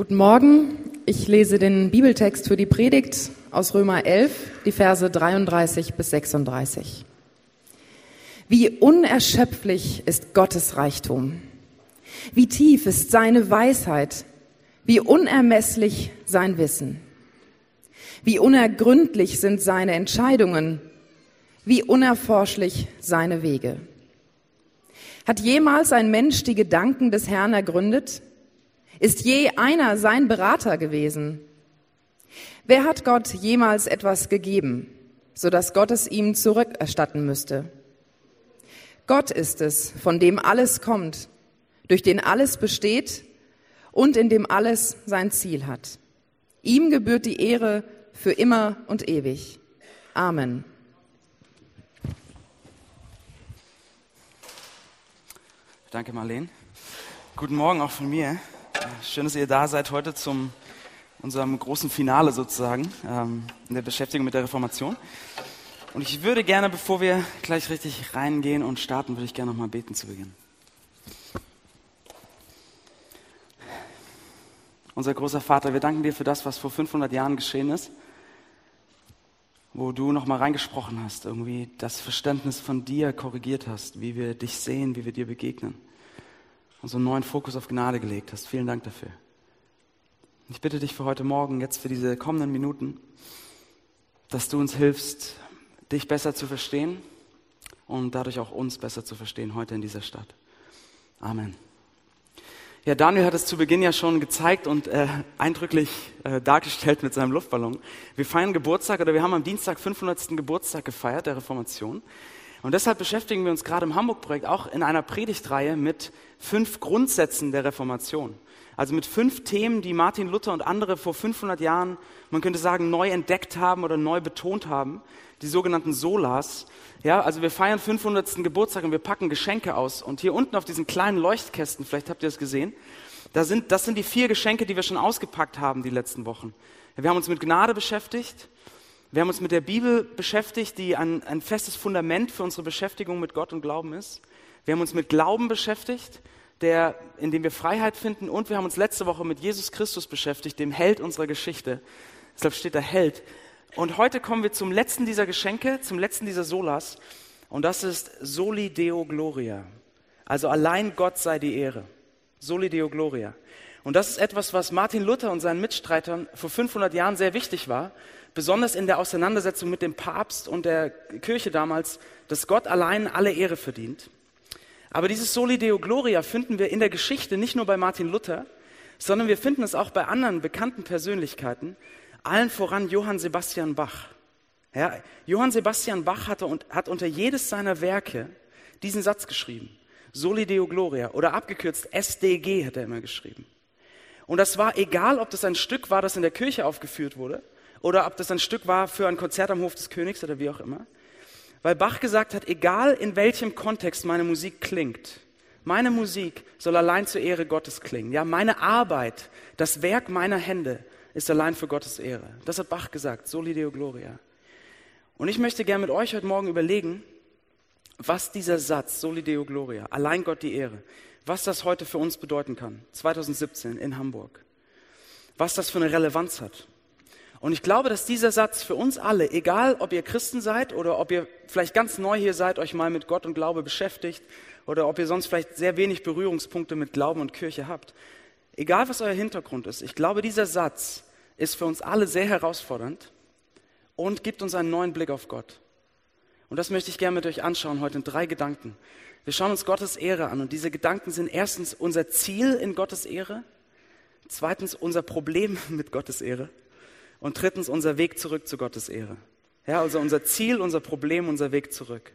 Guten Morgen. Ich lese den Bibeltext für die Predigt aus Römer 11, die Verse 33 bis 36. Wie unerschöpflich ist Gottes Reichtum. Wie tief ist seine Weisheit. Wie unermesslich sein Wissen. Wie unergründlich sind seine Entscheidungen. Wie unerforschlich seine Wege. Hat jemals ein Mensch die Gedanken des Herrn ergründet? Ist je einer sein Berater gewesen? Wer hat Gott jemals etwas gegeben, so dass Gott es ihm zurückerstatten müsste? Gott ist es, von dem alles kommt, durch den alles besteht und in dem alles sein Ziel hat. Ihm gebührt die Ehre für immer und ewig. Amen. Danke, Marleen. Guten Morgen auch von mir. Schön, dass ihr da seid heute zum unserem großen Finale sozusagen ähm, in der Beschäftigung mit der Reformation. Und ich würde gerne, bevor wir gleich richtig reingehen und starten, würde ich gerne nochmal beten zu Beginn. Unser großer Vater, wir danken dir für das, was vor 500 Jahren geschehen ist, wo du nochmal reingesprochen hast, irgendwie das Verständnis von dir korrigiert hast, wie wir dich sehen, wie wir dir begegnen und so einen neuen Fokus auf Gnade gelegt hast. Vielen Dank dafür. Ich bitte dich für heute Morgen, jetzt für diese kommenden Minuten, dass du uns hilfst, dich besser zu verstehen und dadurch auch uns besser zu verstehen heute in dieser Stadt. Amen. Ja, Daniel hat es zu Beginn ja schon gezeigt und äh, eindrücklich äh, dargestellt mit seinem Luftballon. Wir feiern Geburtstag oder wir haben am Dienstag 500. Geburtstag gefeiert der Reformation. Und deshalb beschäftigen wir uns gerade im Hamburg-Projekt auch in einer Predigtreihe mit fünf Grundsätzen der Reformation. Also mit fünf Themen, die Martin Luther und andere vor 500 Jahren, man könnte sagen, neu entdeckt haben oder neu betont haben. Die sogenannten Solas. Ja, also wir feiern 500. Geburtstag und wir packen Geschenke aus. Und hier unten auf diesen kleinen Leuchtkästen, vielleicht habt ihr das gesehen, da sind, das sind die vier Geschenke, die wir schon ausgepackt haben die letzten Wochen. Wir haben uns mit Gnade beschäftigt. Wir haben uns mit der Bibel beschäftigt, die ein, ein festes Fundament für unsere Beschäftigung mit Gott und Glauben ist. Wir haben uns mit Glauben beschäftigt, der, in dem wir Freiheit finden. Und wir haben uns letzte Woche mit Jesus Christus beschäftigt, dem Held unserer Geschichte. Deshalb steht der Held. Und heute kommen wir zum letzten dieser Geschenke, zum letzten dieser Solas. Und das ist Soli Deo Gloria. Also allein Gott sei die Ehre. Soli Deo Gloria. Und das ist etwas, was Martin Luther und seinen Mitstreitern vor 500 Jahren sehr wichtig war besonders in der Auseinandersetzung mit dem Papst und der Kirche damals, dass Gott allein alle Ehre verdient. Aber dieses Soli Deo Gloria finden wir in der Geschichte nicht nur bei Martin Luther, sondern wir finden es auch bei anderen bekannten Persönlichkeiten, allen voran Johann Sebastian Bach. Ja, Johann Sebastian Bach hatte und, hat unter jedes seiner Werke diesen Satz geschrieben. Soli Deo Gloria oder abgekürzt SDG hat er immer geschrieben. Und das war egal, ob das ein Stück war, das in der Kirche aufgeführt wurde oder ob das ein Stück war für ein Konzert am Hof des Königs oder wie auch immer. Weil Bach gesagt hat, egal in welchem Kontext meine Musik klingt, meine Musik soll allein zur Ehre Gottes klingen. Ja, meine Arbeit, das Werk meiner Hände ist allein für Gottes Ehre. Das hat Bach gesagt, soli deo gloria. Und ich möchte gerne mit euch heute Morgen überlegen, was dieser Satz, soli deo gloria, allein Gott die Ehre, was das heute für uns bedeuten kann, 2017 in Hamburg. Was das für eine Relevanz hat. Und ich glaube, dass dieser Satz für uns alle, egal ob ihr Christen seid oder ob ihr vielleicht ganz neu hier seid, euch mal mit Gott und Glaube beschäftigt oder ob ihr sonst vielleicht sehr wenig Berührungspunkte mit Glauben und Kirche habt, egal was euer Hintergrund ist, ich glaube, dieser Satz ist für uns alle sehr herausfordernd und gibt uns einen neuen Blick auf Gott. Und das möchte ich gerne mit euch anschauen heute in drei Gedanken. Wir schauen uns Gottes Ehre an und diese Gedanken sind erstens unser Ziel in Gottes Ehre, zweitens unser Problem mit Gottes Ehre und drittens unser Weg zurück zu Gottes Ehre. Ja, also unser Ziel, unser Problem, unser Weg zurück.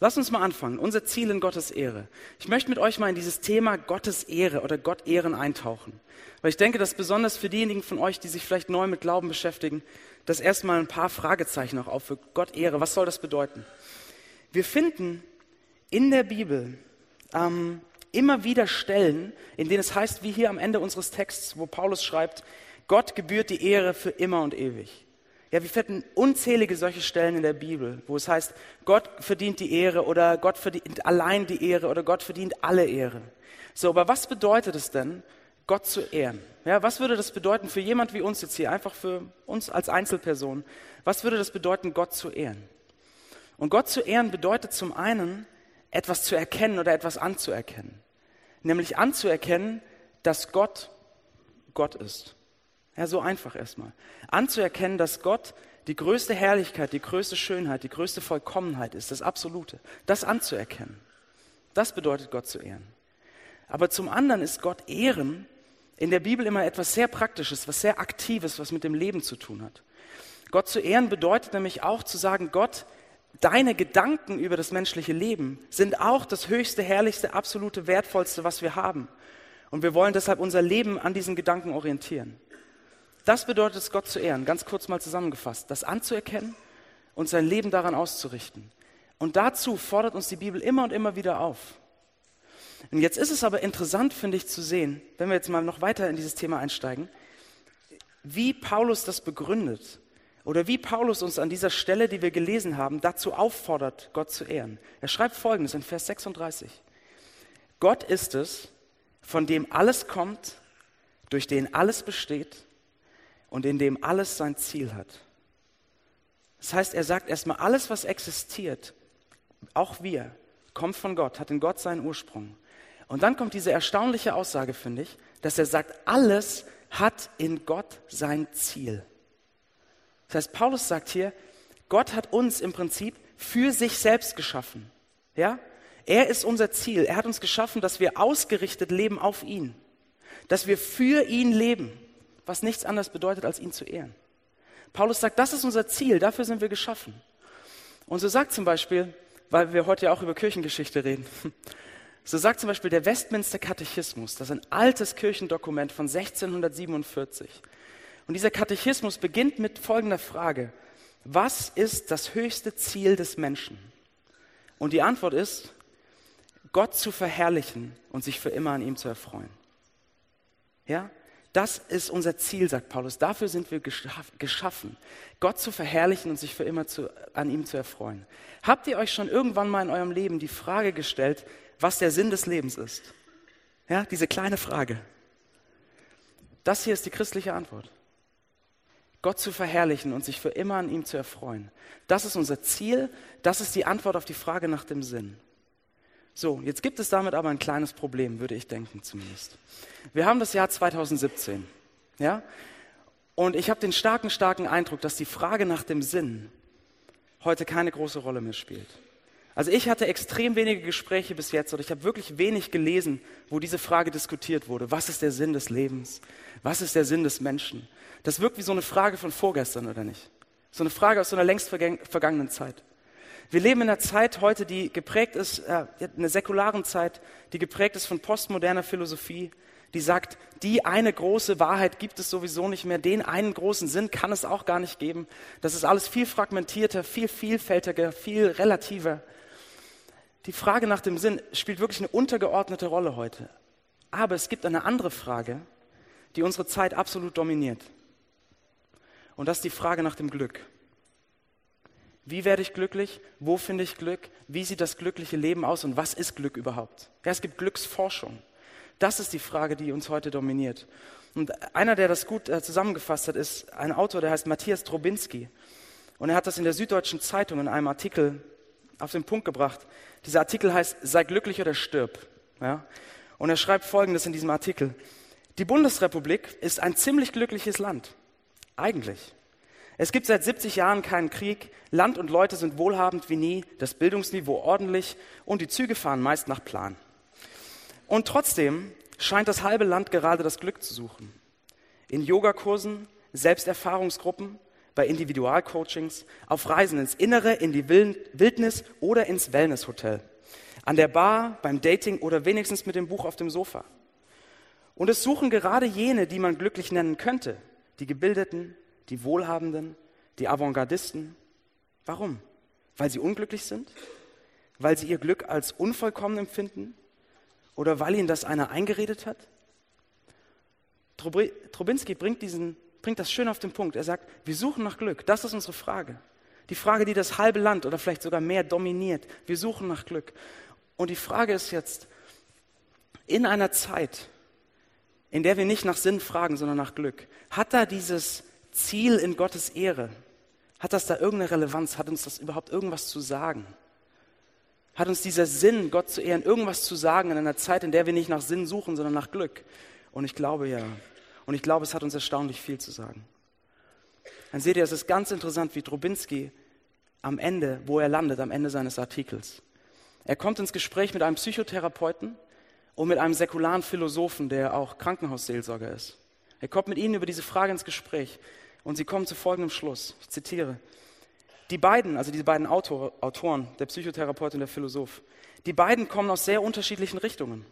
Lass uns mal anfangen. Unser Ziel in Gottes Ehre. Ich möchte mit euch mal in dieses Thema Gottes Ehre oder Gott Ehren eintauchen. Weil ich denke, dass besonders für diejenigen von euch, die sich vielleicht neu mit Glauben beschäftigen, das erstmal ein paar Fragezeichen auch auf für Gott Ehre. Was soll das bedeuten? Wir finden in der Bibel ähm, immer wieder Stellen, in denen es heißt, wie hier am Ende unseres Texts, wo Paulus schreibt, Gott gebührt die Ehre für immer und ewig. Ja, wir finden unzählige solche Stellen in der Bibel, wo es heißt, Gott verdient die Ehre oder Gott verdient allein die Ehre oder Gott verdient alle Ehre. So, aber was bedeutet es denn, Gott zu ehren. Ja, was würde das bedeuten für jemand wie uns jetzt hier, einfach für uns als Einzelperson? Was würde das bedeuten, Gott zu ehren? Und Gott zu ehren bedeutet zum einen, etwas zu erkennen oder etwas anzuerkennen. Nämlich anzuerkennen, dass Gott Gott ist. Ja, so einfach erstmal. Anzuerkennen, dass Gott die größte Herrlichkeit, die größte Schönheit, die größte Vollkommenheit ist, das Absolute. Das anzuerkennen. Das bedeutet Gott zu ehren. Aber zum anderen ist Gott ehren in der Bibel immer etwas sehr Praktisches, was sehr Aktives, was mit dem Leben zu tun hat. Gott zu ehren bedeutet nämlich auch zu sagen, Gott, deine Gedanken über das menschliche Leben sind auch das höchste, herrlichste, absolute, wertvollste, was wir haben. Und wir wollen deshalb unser Leben an diesen Gedanken orientieren. Das bedeutet es, Gott zu ehren, ganz kurz mal zusammengefasst, das anzuerkennen und sein Leben daran auszurichten. Und dazu fordert uns die Bibel immer und immer wieder auf. Und jetzt ist es aber interessant, finde ich, zu sehen, wenn wir jetzt mal noch weiter in dieses Thema einsteigen, wie Paulus das begründet oder wie Paulus uns an dieser Stelle, die wir gelesen haben, dazu auffordert, Gott zu ehren. Er schreibt folgendes in Vers 36. Gott ist es, von dem alles kommt, durch den alles besteht und in dem alles sein Ziel hat. Das heißt, er sagt erstmal, alles, was existiert, auch wir, kommt von Gott, hat in Gott seinen Ursprung. Und dann kommt diese erstaunliche Aussage, finde ich, dass er sagt, alles hat in Gott sein Ziel. Das heißt, Paulus sagt hier, Gott hat uns im Prinzip für sich selbst geschaffen. Ja? Er ist unser Ziel. Er hat uns geschaffen, dass wir ausgerichtet leben auf ihn. Dass wir für ihn leben, was nichts anderes bedeutet, als ihn zu ehren. Paulus sagt, das ist unser Ziel, dafür sind wir geschaffen. Und so sagt zum Beispiel, weil wir heute ja auch über Kirchengeschichte reden, so sagt zum Beispiel der Westminster Katechismus, das ist ein altes Kirchendokument von 1647. Und dieser Katechismus beginnt mit folgender Frage. Was ist das höchste Ziel des Menschen? Und die Antwort ist, Gott zu verherrlichen und sich für immer an ihm zu erfreuen. Ja? Das ist unser Ziel, sagt Paulus. Dafür sind wir geschaffen, Gott zu verherrlichen und sich für immer zu, an ihm zu erfreuen. Habt ihr euch schon irgendwann mal in eurem Leben die Frage gestellt, was der Sinn des Lebens ist? Ja, diese kleine Frage. Das hier ist die christliche Antwort. Gott zu verherrlichen und sich für immer an ihm zu erfreuen. Das ist unser Ziel, das ist die Antwort auf die Frage nach dem Sinn. So, jetzt gibt es damit aber ein kleines Problem, würde ich denken zumindest. Wir haben das Jahr 2017, ja? Und ich habe den starken, starken Eindruck, dass die Frage nach dem Sinn heute keine große Rolle mehr spielt. Also ich hatte extrem wenige Gespräche bis jetzt oder ich habe wirklich wenig gelesen, wo diese Frage diskutiert wurde. Was ist der Sinn des Lebens? Was ist der Sinn des Menschen? Das wirkt wie so eine Frage von vorgestern, oder nicht? So eine Frage aus so einer längst vergangenen Zeit. Wir leben in einer Zeit heute, die geprägt ist, äh, einer säkularen Zeit, die geprägt ist von postmoderner Philosophie, die sagt, die eine große Wahrheit gibt es sowieso nicht mehr, den einen großen Sinn kann es auch gar nicht geben. Das ist alles viel fragmentierter, viel vielfältiger, viel relativer die Frage nach dem Sinn spielt wirklich eine untergeordnete Rolle heute. Aber es gibt eine andere Frage, die unsere Zeit absolut dominiert. Und das ist die Frage nach dem Glück. Wie werde ich glücklich? Wo finde ich Glück? Wie sieht das glückliche Leben aus? Und was ist Glück überhaupt? Ja, es gibt Glücksforschung. Das ist die Frage, die uns heute dominiert. Und einer, der das gut äh, zusammengefasst hat, ist ein Autor, der heißt Matthias Trobinski. Und er hat das in der Süddeutschen Zeitung in einem Artikel auf den Punkt gebracht. Dieser Artikel heißt Sei glücklich oder stirb. Ja? Und er schreibt Folgendes in diesem Artikel. Die Bundesrepublik ist ein ziemlich glückliches Land. Eigentlich. Es gibt seit 70 Jahren keinen Krieg. Land und Leute sind wohlhabend wie nie, das Bildungsniveau ordentlich und die Züge fahren meist nach Plan. Und trotzdem scheint das halbe Land gerade das Glück zu suchen. In Yogakursen, Selbsterfahrungsgruppen, bei Individualcoachings, auf Reisen ins Innere, in die Wildnis oder ins Wellnesshotel, an der Bar, beim Dating oder wenigstens mit dem Buch auf dem Sofa. Und es suchen gerade jene, die man glücklich nennen könnte, die Gebildeten, die Wohlhabenden, die Avantgardisten. Warum? Weil sie unglücklich sind? Weil sie ihr Glück als unvollkommen empfinden? Oder weil ihnen das einer eingeredet hat? Trubinski bringt diesen bringt das schön auf den Punkt. Er sagt, wir suchen nach Glück. Das ist unsere Frage. Die Frage, die das halbe Land oder vielleicht sogar mehr dominiert. Wir suchen nach Glück. Und die Frage ist jetzt, in einer Zeit, in der wir nicht nach Sinn fragen, sondern nach Glück, hat da dieses Ziel in Gottes Ehre, hat das da irgendeine Relevanz? Hat uns das überhaupt irgendwas zu sagen? Hat uns dieser Sinn, Gott zu ehren, irgendwas zu sagen in einer Zeit, in der wir nicht nach Sinn suchen, sondern nach Glück? Und ich glaube ja. Und ich glaube, es hat uns erstaunlich viel zu sagen. Dann seht ihr, es ist ganz interessant, wie Drobinski am Ende, wo er landet, am Ende seines Artikels. Er kommt ins Gespräch mit einem Psychotherapeuten und mit einem säkularen Philosophen, der auch Krankenhausseelsorger ist. Er kommt mit ihnen über diese Frage ins Gespräch und sie kommen zu folgendem Schluss. Ich zitiere. Die beiden, also diese beiden Autor, Autoren, der Psychotherapeut und der Philosoph, die beiden kommen aus sehr unterschiedlichen Richtungen.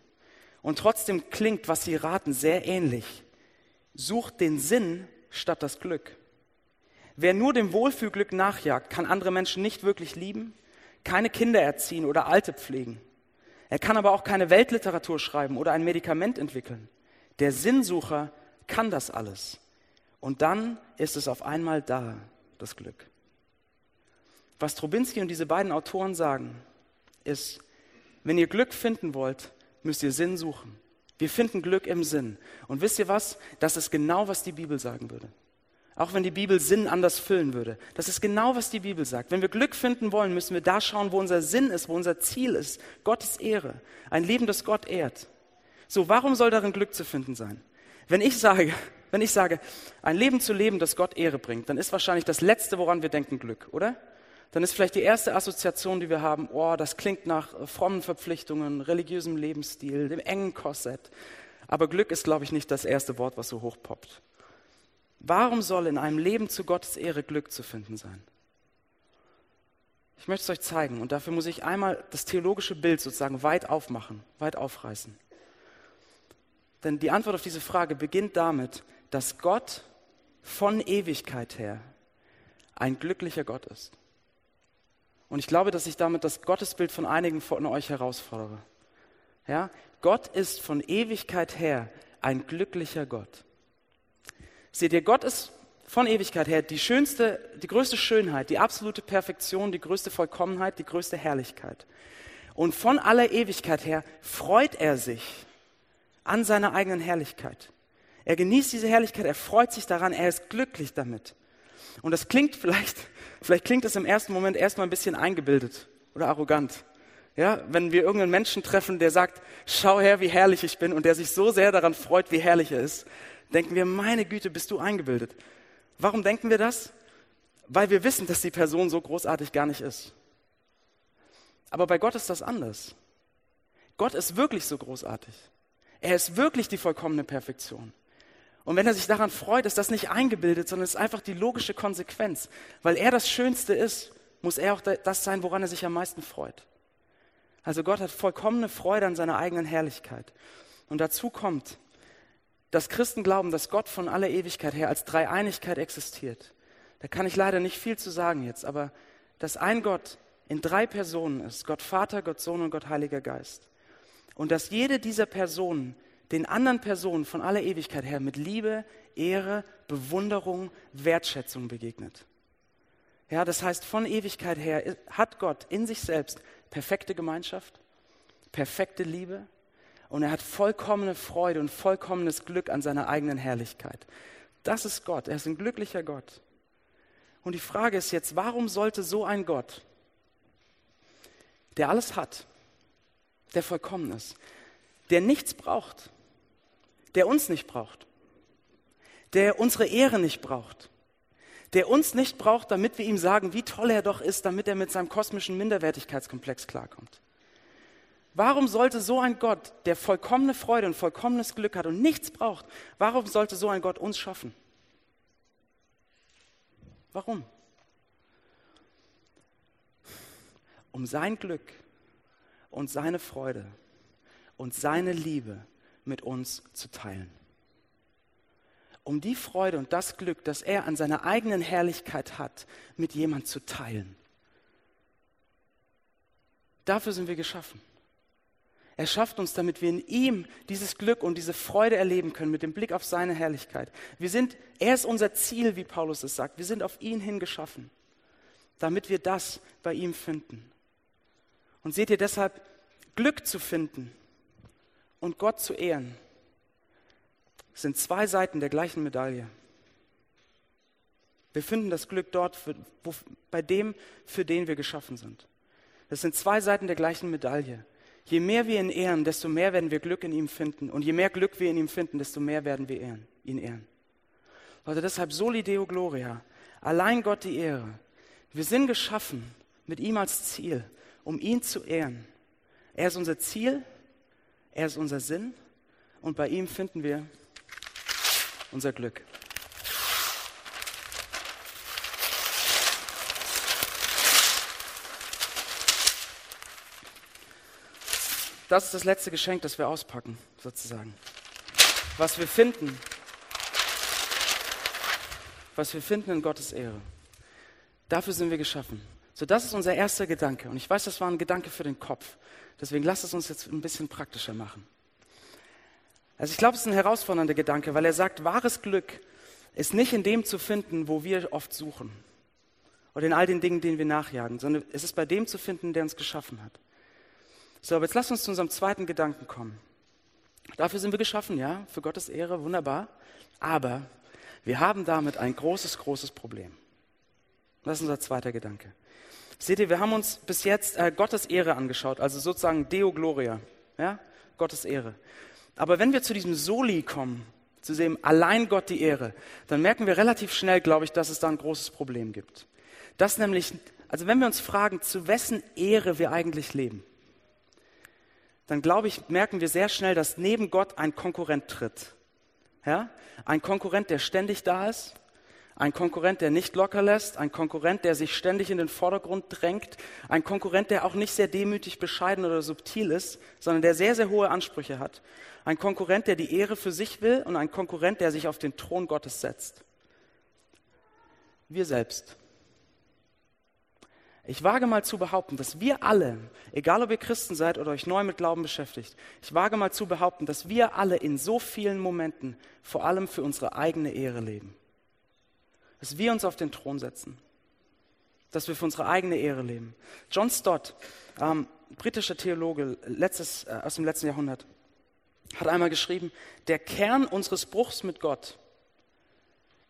Und trotzdem klingt, was sie raten, sehr ähnlich. Sucht den Sinn statt das Glück. Wer nur dem Wohlfühlglück nachjagt, kann andere Menschen nicht wirklich lieben, keine Kinder erziehen oder Alte pflegen. Er kann aber auch keine Weltliteratur schreiben oder ein Medikament entwickeln. Der Sinnsucher kann das alles. Und dann ist es auf einmal da, das Glück. Was Trubinski und diese beiden Autoren sagen, ist, wenn ihr Glück finden wollt, müsst ihr Sinn suchen. Wir finden Glück im Sinn. Und wisst ihr was? Das ist genau, was die Bibel sagen würde. Auch wenn die Bibel Sinn anders füllen würde. Das ist genau, was die Bibel sagt. Wenn wir Glück finden wollen, müssen wir da schauen, wo unser Sinn ist, wo unser Ziel ist. Gottes Ehre. Ein Leben, das Gott ehrt. So, warum soll darin Glück zu finden sein? Wenn ich sage, wenn ich sage, ein Leben zu leben, das Gott Ehre bringt, dann ist wahrscheinlich das Letzte, woran wir denken, Glück, oder? Dann ist vielleicht die erste Assoziation, die wir haben, oh, das klingt nach frommen Verpflichtungen, religiösem Lebensstil, dem engen Korsett. Aber Glück ist, glaube ich, nicht das erste Wort, was so hochpoppt. Warum soll in einem Leben zu Gottes Ehre Glück zu finden sein? Ich möchte es euch zeigen und dafür muss ich einmal das theologische Bild sozusagen weit aufmachen, weit aufreißen. Denn die Antwort auf diese Frage beginnt damit, dass Gott von Ewigkeit her ein glücklicher Gott ist. Und ich glaube, dass ich damit das Gottesbild von einigen von euch herausfordere. Ja? Gott ist von Ewigkeit her ein glücklicher Gott. Seht ihr, Gott ist von Ewigkeit her die schönste, die größte Schönheit, die absolute Perfektion, die größte Vollkommenheit, die größte Herrlichkeit. Und von aller Ewigkeit her freut er sich an seiner eigenen Herrlichkeit. Er genießt diese Herrlichkeit, er freut sich daran, er ist glücklich damit. Und das klingt vielleicht, vielleicht klingt es im ersten Moment erstmal ein bisschen eingebildet oder arrogant. Ja, wenn wir irgendeinen Menschen treffen, der sagt, schau her, wie herrlich ich bin und der sich so sehr daran freut, wie herrlich er ist, denken wir, meine Güte, bist du eingebildet. Warum denken wir das? Weil wir wissen, dass die Person so großartig gar nicht ist. Aber bei Gott ist das anders. Gott ist wirklich so großartig. Er ist wirklich die vollkommene Perfektion. Und wenn er sich daran freut, ist das nicht eingebildet, sondern ist einfach die logische Konsequenz. Weil er das Schönste ist, muss er auch das sein, woran er sich am meisten freut. Also Gott hat vollkommene Freude an seiner eigenen Herrlichkeit. Und dazu kommt, dass Christen glauben, dass Gott von aller Ewigkeit her als Dreieinigkeit existiert. Da kann ich leider nicht viel zu sagen jetzt, aber dass ein Gott in drei Personen ist, Gott Vater, Gott Sohn und Gott Heiliger Geist. Und dass jede dieser Personen den anderen Personen von aller Ewigkeit her mit Liebe, Ehre, Bewunderung, Wertschätzung begegnet. Ja, das heißt, von Ewigkeit her hat Gott in sich selbst perfekte Gemeinschaft, perfekte Liebe, und er hat vollkommene Freude und vollkommenes Glück an seiner eigenen Herrlichkeit. Das ist Gott. Er ist ein glücklicher Gott. Und die Frage ist jetzt, warum sollte so ein Gott, der alles hat, der vollkommen ist, der nichts braucht, der uns nicht braucht, der unsere Ehre nicht braucht, der uns nicht braucht, damit wir ihm sagen, wie toll er doch ist, damit er mit seinem kosmischen Minderwertigkeitskomplex klarkommt. Warum sollte so ein Gott, der vollkommene Freude und vollkommenes Glück hat und nichts braucht, warum sollte so ein Gott uns schaffen? Warum? Um sein Glück und seine Freude und seine Liebe mit uns zu teilen. Um die Freude und das Glück, das er an seiner eigenen Herrlichkeit hat, mit jemand zu teilen. Dafür sind wir geschaffen. Er schafft uns, damit wir in ihm dieses Glück und diese Freude erleben können mit dem Blick auf seine Herrlichkeit. Wir sind, er ist unser Ziel, wie Paulus es sagt. Wir sind auf ihn hingeschaffen, damit wir das bei ihm finden. Und seht ihr deshalb, Glück zu finden und Gott zu ehren, sind zwei Seiten der gleichen Medaille. Wir finden das Glück dort, für, wo, bei dem, für den wir geschaffen sind. Das sind zwei Seiten der gleichen Medaille. Je mehr wir ihn ehren, desto mehr werden wir Glück in ihm finden. Und je mehr Glück wir in ihm finden, desto mehr werden wir ehren, ihn ehren. Leute, deshalb Soli Deo Gloria. Allein Gott die Ehre. Wir sind geschaffen mit ihm als Ziel, um ihn zu ehren. Er ist unser Ziel, er ist unser Sinn und bei ihm finden wir unser Glück. Das ist das letzte Geschenk, das wir auspacken, sozusagen. Was wir finden, was wir finden in Gottes Ehre. Dafür sind wir geschaffen. So, das ist unser erster Gedanke. Und ich weiß, das war ein Gedanke für den Kopf. Deswegen lasst es uns jetzt ein bisschen praktischer machen. Also ich glaube, es ist ein herausfordernder Gedanke, weil er sagt, wahres Glück ist nicht in dem zu finden, wo wir oft suchen. Oder in all den Dingen, denen wir nachjagen, sondern es ist bei dem zu finden, der uns geschaffen hat. So, aber jetzt lasst uns zu unserem zweiten Gedanken kommen. Dafür sind wir geschaffen, ja, für Gottes Ehre, wunderbar. Aber wir haben damit ein großes, großes Problem. Das ist unser zweiter Gedanke. Seht ihr, wir haben uns bis jetzt äh, Gottes Ehre angeschaut, also sozusagen Deo Gloria, ja, Gottes Ehre. Aber wenn wir zu diesem Soli kommen, zu dem allein Gott die Ehre, dann merken wir relativ schnell, glaube ich, dass es da ein großes Problem gibt. Das nämlich, also wenn wir uns fragen, zu wessen Ehre wir eigentlich leben, dann glaube ich, merken wir sehr schnell, dass neben Gott ein Konkurrent tritt. Ja? Ein Konkurrent, der ständig da ist, ein Konkurrent, der nicht locker lässt, ein Konkurrent, der sich ständig in den Vordergrund drängt, ein Konkurrent, der auch nicht sehr demütig, bescheiden oder subtil ist, sondern der sehr, sehr hohe Ansprüche hat. Ein Konkurrent, der die Ehre für sich will und ein Konkurrent, der sich auf den Thron Gottes setzt. Wir selbst. Ich wage mal zu behaupten, dass wir alle, egal ob ihr Christen seid oder euch neu mit Glauben beschäftigt, ich wage mal zu behaupten, dass wir alle in so vielen Momenten vor allem für unsere eigene Ehre leben. Dass wir uns auf den Thron setzen. Dass wir für unsere eigene Ehre leben. John Stott, ähm, britischer Theologe letztes, äh, aus dem letzten Jahrhundert, hat einmal geschrieben, der Kern unseres Bruchs mit Gott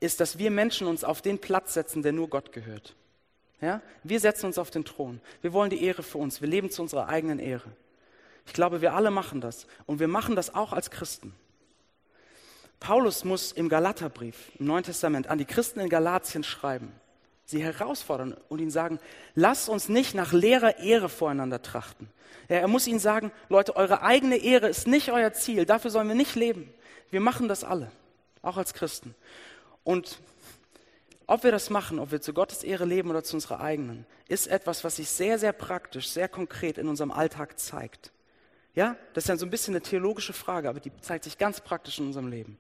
ist, dass wir Menschen uns auf den Platz setzen, der nur Gott gehört. Ja? Wir setzen uns auf den Thron. Wir wollen die Ehre für uns. Wir leben zu unserer eigenen Ehre. Ich glaube, wir alle machen das. Und wir machen das auch als Christen. Paulus muss im Galaterbrief, im Neuen Testament, an die Christen in Galatien schreiben, sie herausfordern und ihnen sagen, lasst uns nicht nach leerer Ehre voreinander trachten. Ja, er muss ihnen sagen, Leute, eure eigene Ehre ist nicht euer Ziel, dafür sollen wir nicht leben. Wir machen das alle, auch als Christen. Und ob wir das machen, ob wir zu Gottes Ehre leben oder zu unserer eigenen, ist etwas, was sich sehr, sehr praktisch, sehr konkret in unserem Alltag zeigt. Ja, das ist ja so ein bisschen eine theologische Frage, aber die zeigt sich ganz praktisch in unserem Leben.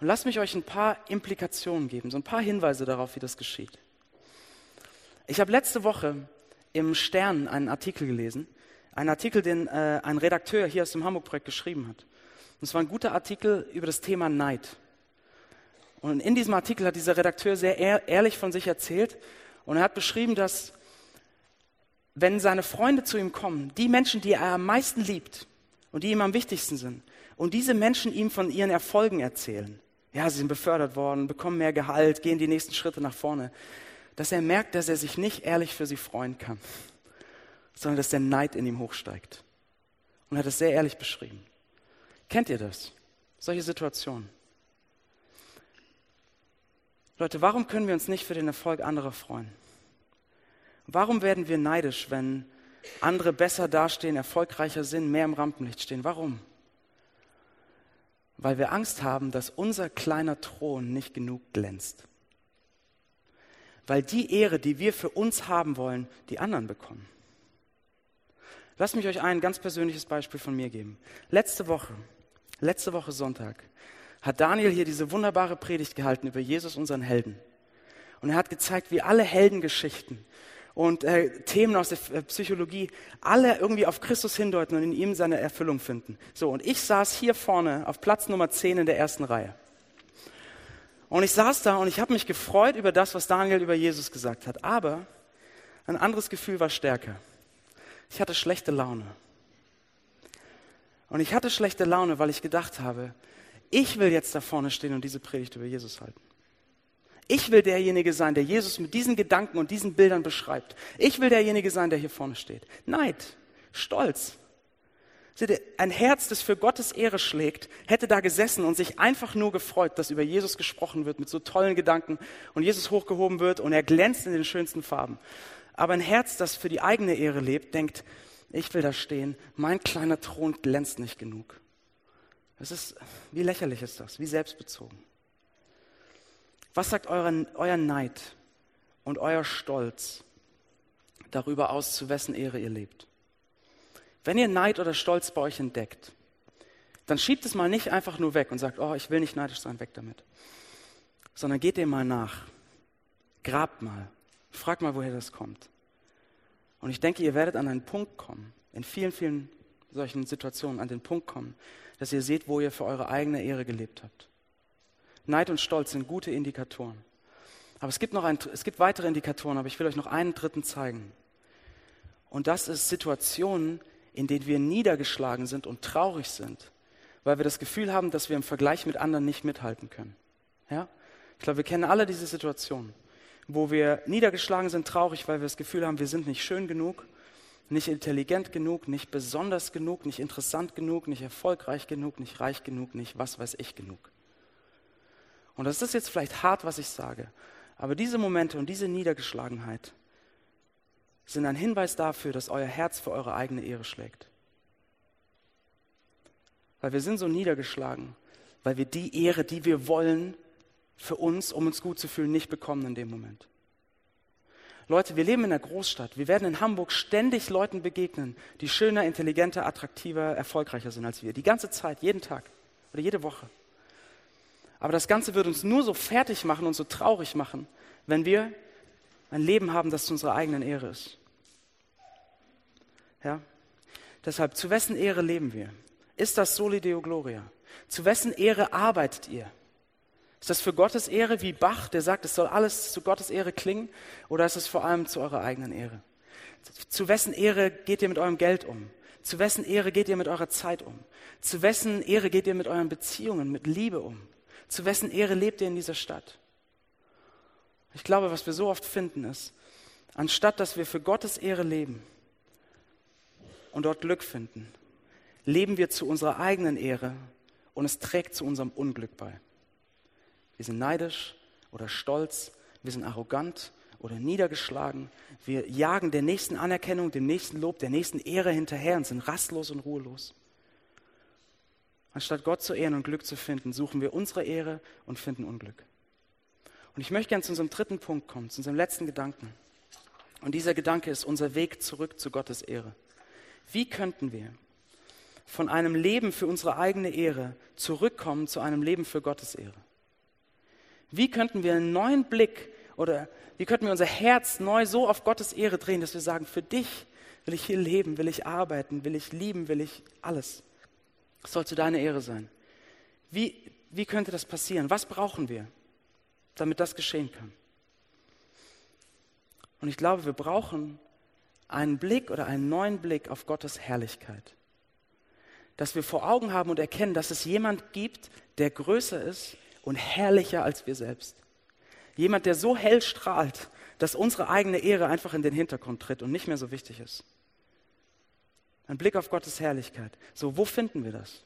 Und lasst mich euch ein paar Implikationen geben, so ein paar Hinweise darauf, wie das geschieht. Ich habe letzte Woche im Stern einen Artikel gelesen, einen Artikel, den äh, ein Redakteur hier aus dem Hamburg-Projekt geschrieben hat. Und es war ein guter Artikel über das Thema Neid. Und in diesem Artikel hat dieser Redakteur sehr ehrlich von sich erzählt und er hat beschrieben, dass wenn seine Freunde zu ihm kommen, die Menschen, die er am meisten liebt und die ihm am wichtigsten sind, und diese Menschen ihm von ihren Erfolgen erzählen, ja, sie sind befördert worden, bekommen mehr Gehalt, gehen die nächsten Schritte nach vorne, dass er merkt, dass er sich nicht ehrlich für sie freuen kann, sondern dass der Neid in ihm hochsteigt. Und er hat es sehr ehrlich beschrieben. Kennt ihr das? Solche Situationen? Leute, warum können wir uns nicht für den Erfolg anderer freuen? Warum werden wir neidisch, wenn andere besser dastehen, erfolgreicher sind, mehr im Rampenlicht stehen? Warum? Weil wir Angst haben, dass unser kleiner Thron nicht genug glänzt. Weil die Ehre, die wir für uns haben wollen, die anderen bekommen. Lasst mich euch ein ganz persönliches Beispiel von mir geben. Letzte Woche, letzte Woche Sonntag, hat Daniel hier diese wunderbare Predigt gehalten über Jesus, unseren Helden. Und er hat gezeigt, wie alle Heldengeschichten und äh, Themen aus der äh, Psychologie alle irgendwie auf Christus hindeuten und in ihm seine Erfüllung finden. So, und ich saß hier vorne auf Platz Nummer 10 in der ersten Reihe. Und ich saß da und ich habe mich gefreut über das, was Daniel über Jesus gesagt hat. Aber ein anderes Gefühl war stärker. Ich hatte schlechte Laune. Und ich hatte schlechte Laune, weil ich gedacht habe, ich will jetzt da vorne stehen und diese Predigt über Jesus halten. Ich will derjenige sein, der Jesus mit diesen Gedanken und diesen Bildern beschreibt. Ich will derjenige sein, der hier vorne steht. Neid, Stolz. Seht ihr, ein Herz, das für Gottes Ehre schlägt, hätte da gesessen und sich einfach nur gefreut, dass über Jesus gesprochen wird mit so tollen Gedanken und Jesus hochgehoben wird und er glänzt in den schönsten Farben. Aber ein Herz, das für die eigene Ehre lebt, denkt, ich will da stehen, mein kleiner Thron glänzt nicht genug. Das ist, wie lächerlich ist das, wie selbstbezogen. Was sagt euren, euer Neid und euer Stolz darüber aus, zu wessen Ehre ihr lebt? Wenn ihr Neid oder Stolz bei euch entdeckt, dann schiebt es mal nicht einfach nur weg und sagt, oh, ich will nicht neidisch sein, weg damit. Sondern geht dem mal nach. Grabt mal. Fragt mal, woher das kommt. Und ich denke, ihr werdet an einen Punkt kommen, in vielen, vielen solchen Situationen, an den Punkt kommen, dass ihr seht, wo ihr für eure eigene Ehre gelebt habt. Neid und Stolz sind gute Indikatoren. Aber es gibt noch ein, es gibt weitere Indikatoren, aber ich will euch noch einen dritten zeigen. Und das ist Situationen, in denen wir niedergeschlagen sind und traurig sind, weil wir das Gefühl haben, dass wir im Vergleich mit anderen nicht mithalten können. Ja? Ich glaube, wir kennen alle diese Situationen, wo wir niedergeschlagen sind, traurig, weil wir das Gefühl haben, wir sind nicht schön genug, nicht intelligent genug, nicht besonders genug, nicht interessant genug, nicht erfolgreich genug, nicht reich genug, nicht was weiß ich genug. Und das ist jetzt vielleicht hart, was ich sage, aber diese Momente und diese Niedergeschlagenheit sind ein Hinweis dafür, dass euer Herz für eure eigene Ehre schlägt. Weil wir sind so niedergeschlagen, weil wir die Ehre, die wir wollen, für uns, um uns gut zu fühlen, nicht bekommen in dem Moment. Leute, wir leben in einer Großstadt. Wir werden in Hamburg ständig Leuten begegnen, die schöner, intelligenter, attraktiver, erfolgreicher sind als wir. Die ganze Zeit, jeden Tag oder jede Woche. Aber das Ganze wird uns nur so fertig machen und so traurig machen, wenn wir ein Leben haben, das zu unserer eigenen Ehre ist. Ja? Deshalb, zu wessen Ehre leben wir? Ist das Soli Deo Gloria? Zu wessen Ehre arbeitet ihr? Ist das für Gottes Ehre wie Bach, der sagt, es soll alles zu Gottes Ehre klingen? Oder ist es vor allem zu eurer eigenen Ehre? Zu wessen Ehre geht ihr mit eurem Geld um? Zu wessen Ehre geht ihr mit eurer Zeit um? Zu wessen Ehre geht ihr mit euren Beziehungen, mit Liebe um? Zu wessen Ehre lebt ihr in dieser Stadt? Ich glaube, was wir so oft finden ist, anstatt dass wir für Gottes Ehre leben und dort Glück finden, leben wir zu unserer eigenen Ehre und es trägt zu unserem Unglück bei. Wir sind neidisch oder stolz, wir sind arrogant oder niedergeschlagen. Wir jagen der nächsten Anerkennung, dem nächsten Lob, der nächsten Ehre hinterher und sind rastlos und ruhelos. Anstatt Gott zu ehren und Glück zu finden, suchen wir unsere Ehre und finden Unglück. Und ich möchte gerne zu unserem dritten Punkt kommen, zu unserem letzten Gedanken. Und dieser Gedanke ist unser Weg zurück zu Gottes Ehre. Wie könnten wir von einem Leben für unsere eigene Ehre zurückkommen zu einem Leben für Gottes Ehre? Wie könnten wir einen neuen Blick oder wie könnten wir unser Herz neu so auf Gottes Ehre drehen, dass wir sagen, für dich will ich hier leben, will ich arbeiten, will ich lieben, will ich alles. Es soll zu deiner Ehre sein. Wie, wie könnte das passieren? Was brauchen wir, damit das geschehen kann? Und ich glaube, wir brauchen einen Blick oder einen neuen Blick auf Gottes Herrlichkeit. Dass wir vor Augen haben und erkennen, dass es jemand gibt, der größer ist und herrlicher als wir selbst. Jemand, der so hell strahlt, dass unsere eigene Ehre einfach in den Hintergrund tritt und nicht mehr so wichtig ist. Ein Blick auf Gottes Herrlichkeit. So, wo finden wir das?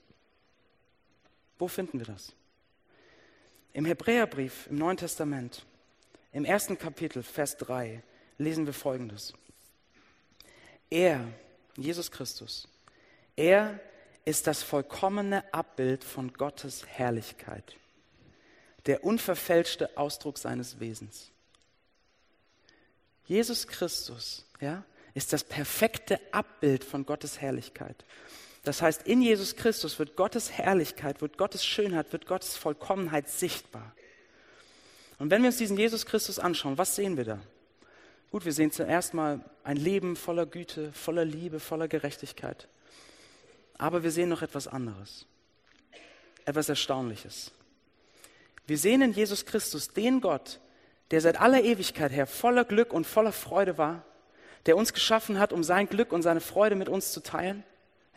Wo finden wir das? Im Hebräerbrief im Neuen Testament, im ersten Kapitel, Vers 3, lesen wir Folgendes. Er, Jesus Christus, er ist das vollkommene Abbild von Gottes Herrlichkeit der unverfälschte Ausdruck seines Wesens. Jesus Christus ja, ist das perfekte Abbild von Gottes Herrlichkeit. Das heißt, in Jesus Christus wird Gottes Herrlichkeit, wird Gottes Schönheit, wird Gottes Vollkommenheit sichtbar. Und wenn wir uns diesen Jesus Christus anschauen, was sehen wir da? Gut, wir sehen zuerst mal ein Leben voller Güte, voller Liebe, voller Gerechtigkeit. Aber wir sehen noch etwas anderes, etwas Erstaunliches. Wir sehen in Jesus Christus den Gott, der seit aller Ewigkeit her voller Glück und voller Freude war, der uns geschaffen hat, um sein Glück und seine Freude mit uns zu teilen,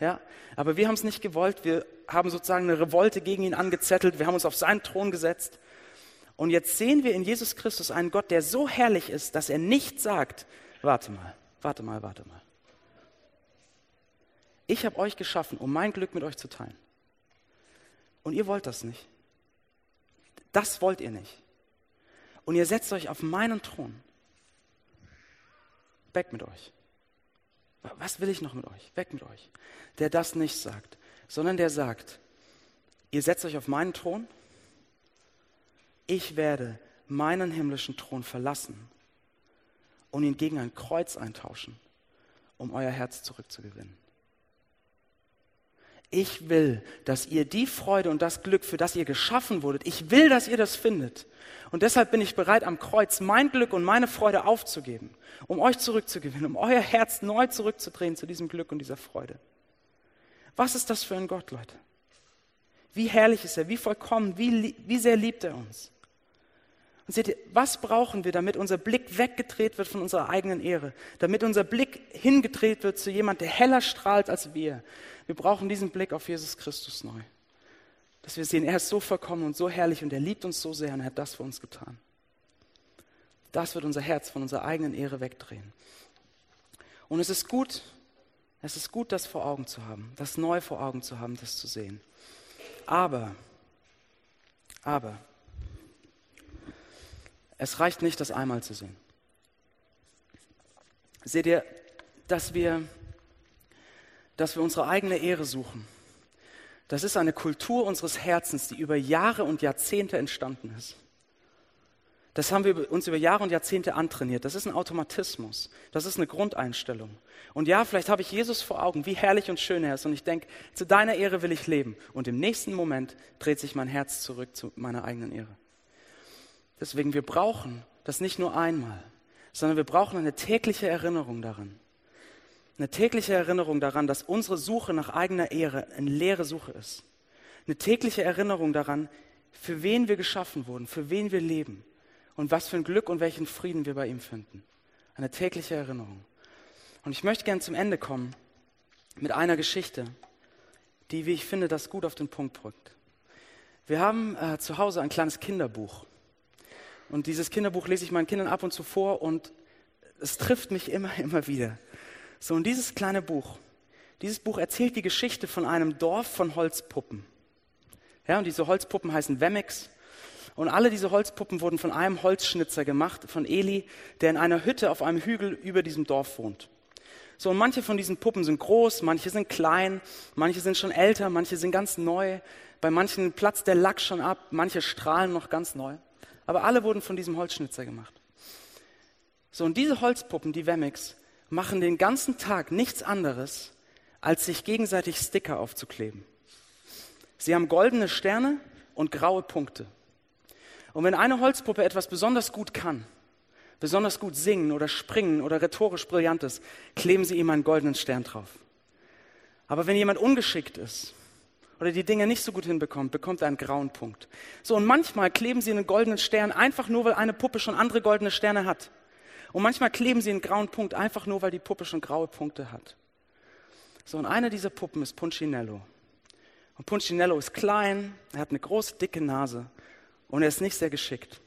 Ja, aber wir haben es nicht gewollt. Wir haben sozusagen eine Revolte gegen ihn angezettelt. Wir haben uns auf seinen Thron gesetzt. Und jetzt sehen wir in Jesus Christus einen Gott, der so herrlich ist, dass er nicht sagt, warte mal, warte mal, warte mal. Ich habe euch geschaffen, um mein Glück mit euch zu teilen. Und ihr wollt das nicht. Das wollt ihr nicht. Und ihr setzt euch auf meinen Thron. Weg mit euch. Was will ich noch mit euch? Weg mit euch. Der das nicht sagt, sondern der sagt, ihr setzt euch auf meinen Thron, ich werde meinen himmlischen Thron verlassen und ihn gegen ein Kreuz eintauschen, um euer Herz zurückzugewinnen. Ich will, dass ihr die Freude und das Glück, für das ihr geschaffen wurdet, ich will, dass ihr das findet. Und deshalb bin ich bereit, am Kreuz mein Glück und meine Freude aufzugeben, um euch zurückzugewinnen, um euer Herz neu zurückzudrehen zu diesem Glück und dieser Freude. Was ist das für ein Gott, Leute? Wie herrlich ist er, wie vollkommen, wie, wie sehr liebt er uns. Und seht ihr, was brauchen wir, damit unser Blick weggedreht wird von unserer eigenen Ehre, damit unser Blick hingedreht wird zu jemand, der heller strahlt als wir. Wir brauchen diesen Blick auf Jesus Christus neu. Dass wir sehen, er ist so vollkommen und so herrlich und er liebt uns so sehr und er hat das für uns getan. Das wird unser Herz von unserer eigenen Ehre wegdrehen. Und es ist gut, es ist gut, das vor Augen zu haben, das neu vor Augen zu haben, das zu sehen. Aber, aber, es reicht nicht, das einmal zu sehen. Seht ihr, dass wir, dass wir unsere eigene Ehre suchen. Das ist eine Kultur unseres Herzens, die über Jahre und Jahrzehnte entstanden ist. Das haben wir uns über Jahre und Jahrzehnte antrainiert. Das ist ein Automatismus. Das ist eine Grundeinstellung. Und ja, vielleicht habe ich Jesus vor Augen, wie herrlich und schön er ist. Und ich denke, zu deiner Ehre will ich leben. Und im nächsten Moment dreht sich mein Herz zurück zu meiner eigenen Ehre. Deswegen, wir brauchen das nicht nur einmal, sondern wir brauchen eine tägliche Erinnerung daran. Eine tägliche Erinnerung daran, dass unsere Suche nach eigener Ehre eine leere Suche ist. Eine tägliche Erinnerung daran, für wen wir geschaffen wurden, für wen wir leben und was für ein Glück und welchen Frieden wir bei ihm finden. Eine tägliche Erinnerung. Und ich möchte gern zum Ende kommen mit einer Geschichte, die, wie ich finde, das gut auf den Punkt drückt. Wir haben äh, zu Hause ein kleines Kinderbuch. Und dieses Kinderbuch lese ich meinen Kindern ab und zu vor und es trifft mich immer, immer wieder. So, und dieses kleine Buch, dieses Buch erzählt die Geschichte von einem Dorf von Holzpuppen. Ja, und diese Holzpuppen heißen Wemmix. Und alle diese Holzpuppen wurden von einem Holzschnitzer gemacht, von Eli, der in einer Hütte auf einem Hügel über diesem Dorf wohnt. So, und manche von diesen Puppen sind groß, manche sind klein, manche sind schon älter, manche sind ganz neu. Bei manchen platzt der Lack schon ab, manche strahlen noch ganz neu aber alle wurden von diesem Holzschnitzer gemacht. So, und diese Holzpuppen, die Wemmix, machen den ganzen Tag nichts anderes, als sich gegenseitig Sticker aufzukleben. Sie haben goldene Sterne und graue Punkte. Und wenn eine Holzpuppe etwas besonders gut kann, besonders gut singen oder springen oder rhetorisch brillant ist, kleben sie ihm einen goldenen Stern drauf. Aber wenn jemand ungeschickt ist, oder die Dinge nicht so gut hinbekommt, bekommt er einen grauen Punkt. So, und manchmal kleben sie einen goldenen Stern einfach nur, weil eine Puppe schon andere goldene Sterne hat. Und manchmal kleben sie einen grauen Punkt einfach nur, weil die Puppe schon graue Punkte hat. So, und eine dieser Puppen ist Punchinello. Und Punchinello ist klein, er hat eine große, dicke Nase und er ist nicht sehr geschickt.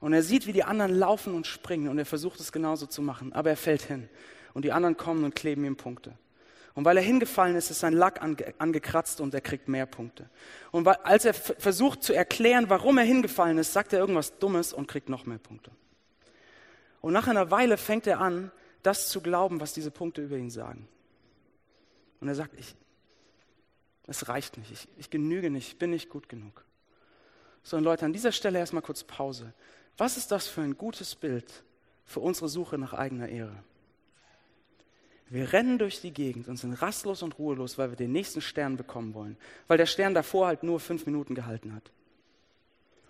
Und er sieht, wie die anderen laufen und springen und er versucht es genauso zu machen, aber er fällt hin. Und die anderen kommen und kleben ihm Punkte. Und weil er hingefallen ist, ist sein Lack ange angekratzt und er kriegt mehr Punkte. Und als er versucht zu erklären, warum er hingefallen ist, sagt er irgendwas Dummes und kriegt noch mehr Punkte. Und nach einer Weile fängt er an, das zu glauben, was diese Punkte über ihn sagen. Und er sagt, ich, es reicht nicht, ich, ich genüge nicht, ich bin nicht gut genug. So, und Leute, an dieser Stelle erstmal kurz Pause. Was ist das für ein gutes Bild für unsere Suche nach eigener Ehre? Wir rennen durch die Gegend und sind rastlos und ruhelos, weil wir den nächsten Stern bekommen wollen, weil der Stern davor halt nur fünf Minuten gehalten hat.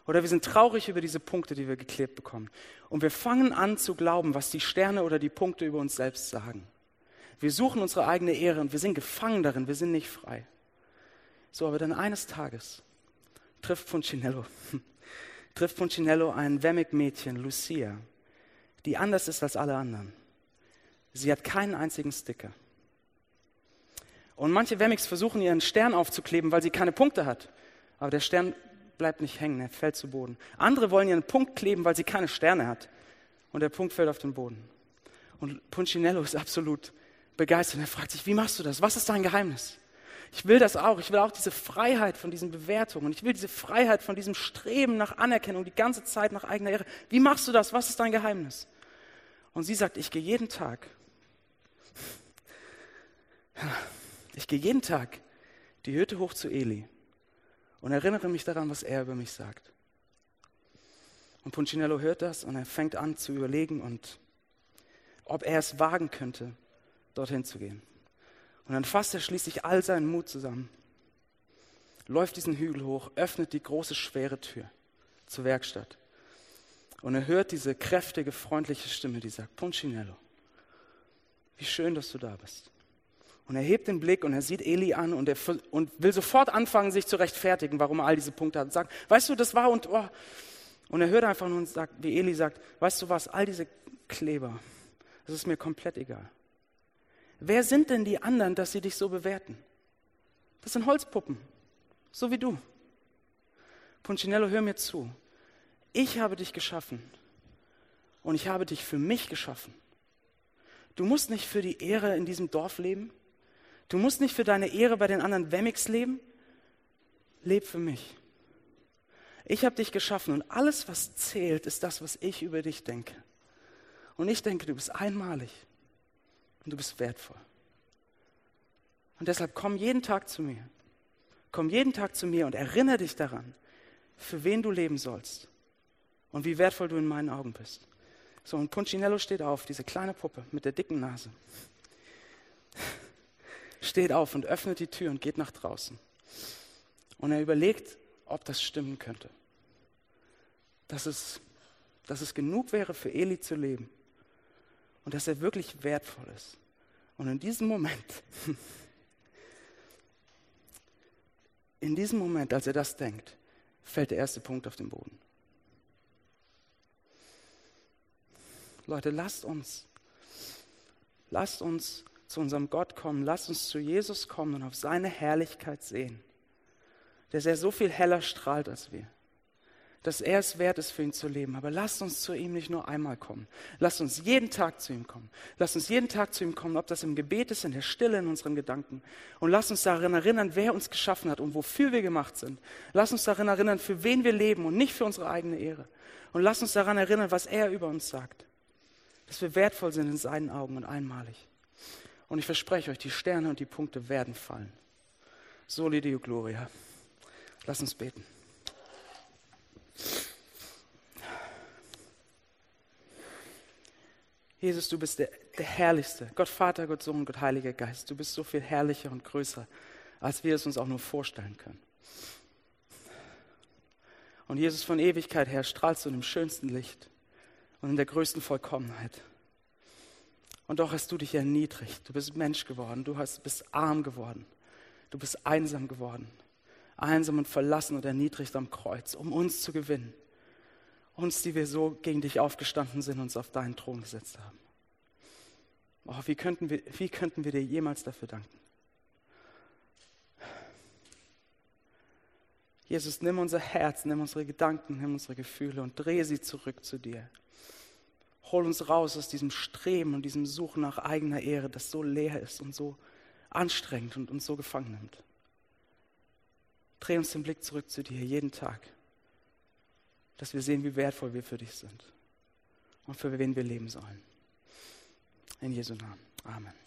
Oder wir sind traurig über diese Punkte, die wir geklebt bekommen. Und wir fangen an zu glauben, was die Sterne oder die Punkte über uns selbst sagen. Wir suchen unsere eigene Ehre und wir sind gefangen darin, wir sind nicht frei. So, aber dann eines Tages trifft Punchinello, trifft Punchinello ein Wemmick-Mädchen, Lucia, die anders ist als alle anderen. Sie hat keinen einzigen Sticker. Und manche Wemmix versuchen ihren Stern aufzukleben, weil sie keine Punkte hat. Aber der Stern bleibt nicht hängen, er fällt zu Boden. Andere wollen ihren Punkt kleben, weil sie keine Sterne hat. Und der Punkt fällt auf den Boden. Und Punchinello ist absolut begeistert. Er fragt sich, wie machst du das? Was ist dein Geheimnis? Ich will das auch. Ich will auch diese Freiheit von diesen Bewertungen. Ich will diese Freiheit von diesem Streben nach Anerkennung die ganze Zeit nach eigener Ehre. Wie machst du das? Was ist dein Geheimnis? Und sie sagt, ich gehe jeden Tag ich gehe jeden Tag die Hütte hoch zu Eli und erinnere mich daran, was er über mich sagt. Und Punchinello hört das und er fängt an zu überlegen und ob er es wagen könnte, dorthin zu gehen. Und dann fasst er schließlich all seinen Mut zusammen, läuft diesen Hügel hoch, öffnet die große schwere Tür zur Werkstatt. Und er hört diese kräftige, freundliche Stimme, die sagt, Punchinello, wie schön, dass du da bist. Und er hebt den Blick und er sieht Eli an und, er, und will sofort anfangen, sich zu rechtfertigen, warum er all diese Punkte hat. Und sagt, weißt du, das war und oh. Und er hört einfach nur und sagt, wie Eli sagt, weißt du was, all diese Kleber, das ist mir komplett egal. Wer sind denn die anderen, dass sie dich so bewerten? Das sind Holzpuppen, so wie du. Punchinello, hör mir zu. Ich habe dich geschaffen und ich habe dich für mich geschaffen. Du musst nicht für die Ehre in diesem Dorf leben. Du musst nicht für deine Ehre bei den anderen Wemmix leben. Leb für mich. Ich habe dich geschaffen und alles, was zählt, ist das, was ich über dich denke. Und ich denke, du bist einmalig und du bist wertvoll. Und deshalb komm jeden Tag zu mir. Komm jeden Tag zu mir und erinnere dich daran, für wen du leben sollst und wie wertvoll du in meinen Augen bist. So, und Punchinello steht auf, diese kleine Puppe mit der dicken Nase. Steht auf und öffnet die Tür und geht nach draußen. Und er überlegt, ob das stimmen könnte. Dass es, dass es genug wäre, für Eli zu leben. Und dass er wirklich wertvoll ist. Und in diesem Moment, in diesem Moment, als er das denkt, fällt der erste Punkt auf den Boden. Leute, lasst uns, lasst uns zu unserem Gott kommen, lasst uns zu Jesus kommen und auf seine Herrlichkeit sehen, dass er so viel heller strahlt als wir, dass er es wert ist, für ihn zu leben. Aber lasst uns zu ihm nicht nur einmal kommen, lasst uns jeden Tag zu ihm kommen, lasst uns jeden Tag zu ihm kommen, ob das im Gebet ist, in der Stille, in unseren Gedanken. Und lasst uns daran erinnern, wer uns geschaffen hat und wofür wir gemacht sind. Lasst uns daran erinnern, für wen wir leben und nicht für unsere eigene Ehre. Und lasst uns daran erinnern, was er über uns sagt dass wir wertvoll sind in seinen Augen und einmalig. Und ich verspreche euch, die Sterne und die Punkte werden fallen. Soli Deo Gloria. Lass uns beten. Jesus, du bist der, der Herrlichste. Gott Vater, Gott Sohn, Gott Heiliger Geist. Du bist so viel herrlicher und größer, als wir es uns auch nur vorstellen können. Und Jesus, von Ewigkeit her strahlst du in dem schönsten Licht und in der größten Vollkommenheit. Und doch hast du dich erniedrigt. Du bist Mensch geworden. Du hast, bist arm geworden. Du bist einsam geworden. Einsam und verlassen und erniedrigt am Kreuz, um uns zu gewinnen. Uns, die wir so gegen dich aufgestanden sind, uns auf deinen Thron gesetzt haben. Oh, wie, könnten wir, wie könnten wir dir jemals dafür danken? Jesus, nimm unser Herz, nimm unsere Gedanken, nimm unsere Gefühle und drehe sie zurück zu dir. Hol uns raus aus diesem Streben und diesem Suchen nach eigener Ehre, das so leer ist und so anstrengend und uns so gefangen nimmt. Dreh uns den Blick zurück zu dir jeden Tag, dass wir sehen, wie wertvoll wir für dich sind und für wen wir leben sollen. In Jesu Namen. Amen.